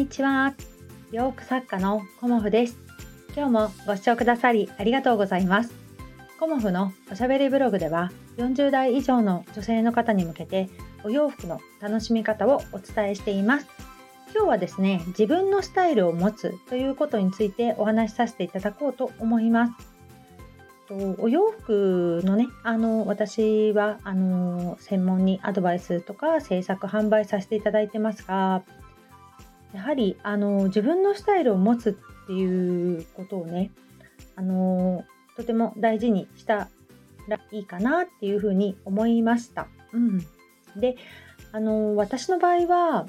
にちは。洋服作家のコモフです。今日もご視聴くださりありがとうございます。コモフのおしゃべりブログでは40代以上の女性の方に向けてお洋服の楽しみ方をお伝えしています。今日はですね、自分のスタイルを持つということについてお話しさせていただこうと思います。お洋服のね、あの、私は、あの、専門にアドバイスとか制作販売させていただいてますが、やはりあの自分のスタイルを持つっていうことをねあのとても大事にしたらいいかなっていうふうに思いました。うん、であの私の場合は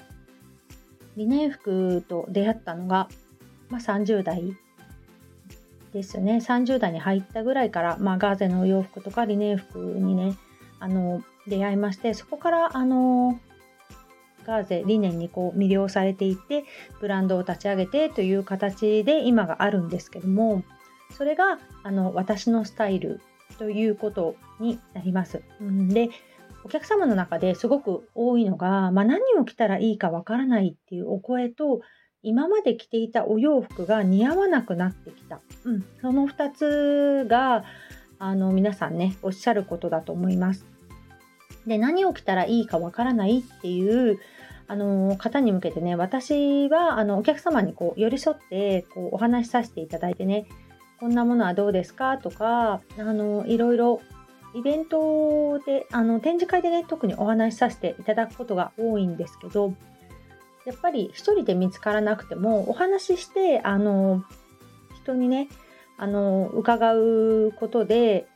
リネン服と出会ったのが、まあ、30代ですね30代に入ったぐらいから、まあ、ガーゼのお洋服とかリネン服にねあの出会いましてそこからあのガーゼ理念にこう魅了されていてブランドを立ち上げてという形で今があるんですけどもそれがあの私のスタイルということになります。でお客様の中ですごく多いのが、まあ、何を着たらいいかわからないっていうお声と今まで着ていたお洋服が似合わなくなってきた、うん、その2つがあの皆さんねおっしゃることだと思います。で何を着たらいいかわからないっていうあの方に向けてね私はあのお客様にこう寄り添ってこうお話しさせていただいてねこんなものはどうですかとかあのいろいろイベントであの展示会でね特にお話しさせていただくことが多いんですけどやっぱり一人で見つからなくてもお話ししてあの人にねあの伺うことで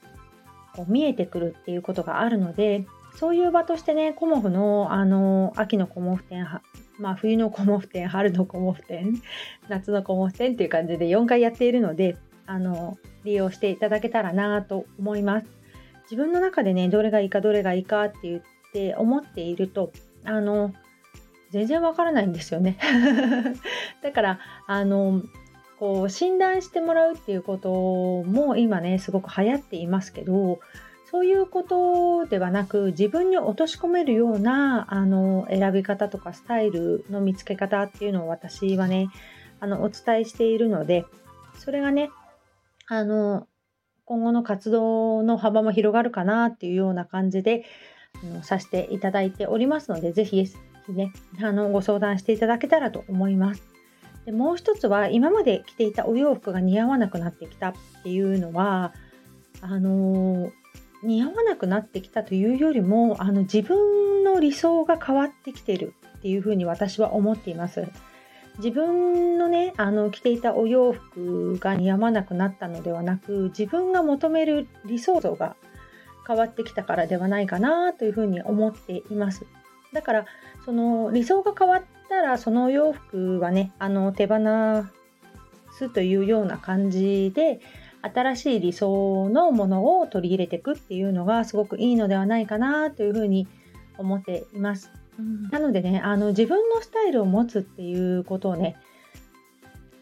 こう見えてくるっていうことがあるのでそういう場としてね、コモフの、あの、秋のコモフ展、まあ、冬のコモフ展、春のコモフ展、夏のコモフ展っていう感じで4回やっているので、あの、利用していただけたらなと思います。自分の中でね、どれがいいかどれがいいかって言って思っていると、あの、全然わからないんですよね。だから、あの、こう診断してもらうっていうことも今ねすごく流行っていますけどそういうことではなく自分に落とし込めるようなあの選び方とかスタイルの見つけ方っていうのを私はねあのお伝えしているのでそれがねあの今後の活動の幅も広がるかなっていうような感じであのさせていただいておりますのでぜひねあのご相談していただけたらと思います。でもう一つは今まで着ていたお洋服が似合わなくなってきたっていうのはあの似合わなくなってきたというよりもあの自分の理想が変わってきてるっていうふうに私は思っています。自分のねあの着ていたお洋服が似合わなくなったのではなく自分が求める理想像が変わってきたからではないかなというふうに思っています。だからその理想が変わったらそのお洋服はねあの手放すというような感じで新しい理想のものを取り入れていくっていうのがすごくいいのではないかなというふうに思っています。うん、なのでねあの自分のスタイルを持つっていうことをね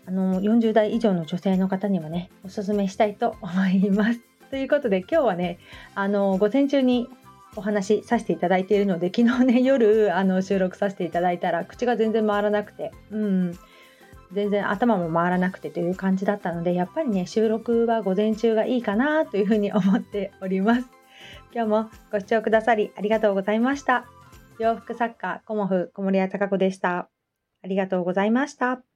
あの40代以上の女性の方にもねおすすめしたいと思います。ということで今日はねあの午前中にお話しさせていただいているので昨日ね夜あの収録させていただいたら口が全然回らなくてうん全然頭も回らなくてという感じだったのでやっぱりね収録は午前中がいいかなというふうに思っております。今日もご視聴くださりありがとうございました。洋服作家コモフ小森屋隆子でした。ありがとうございました。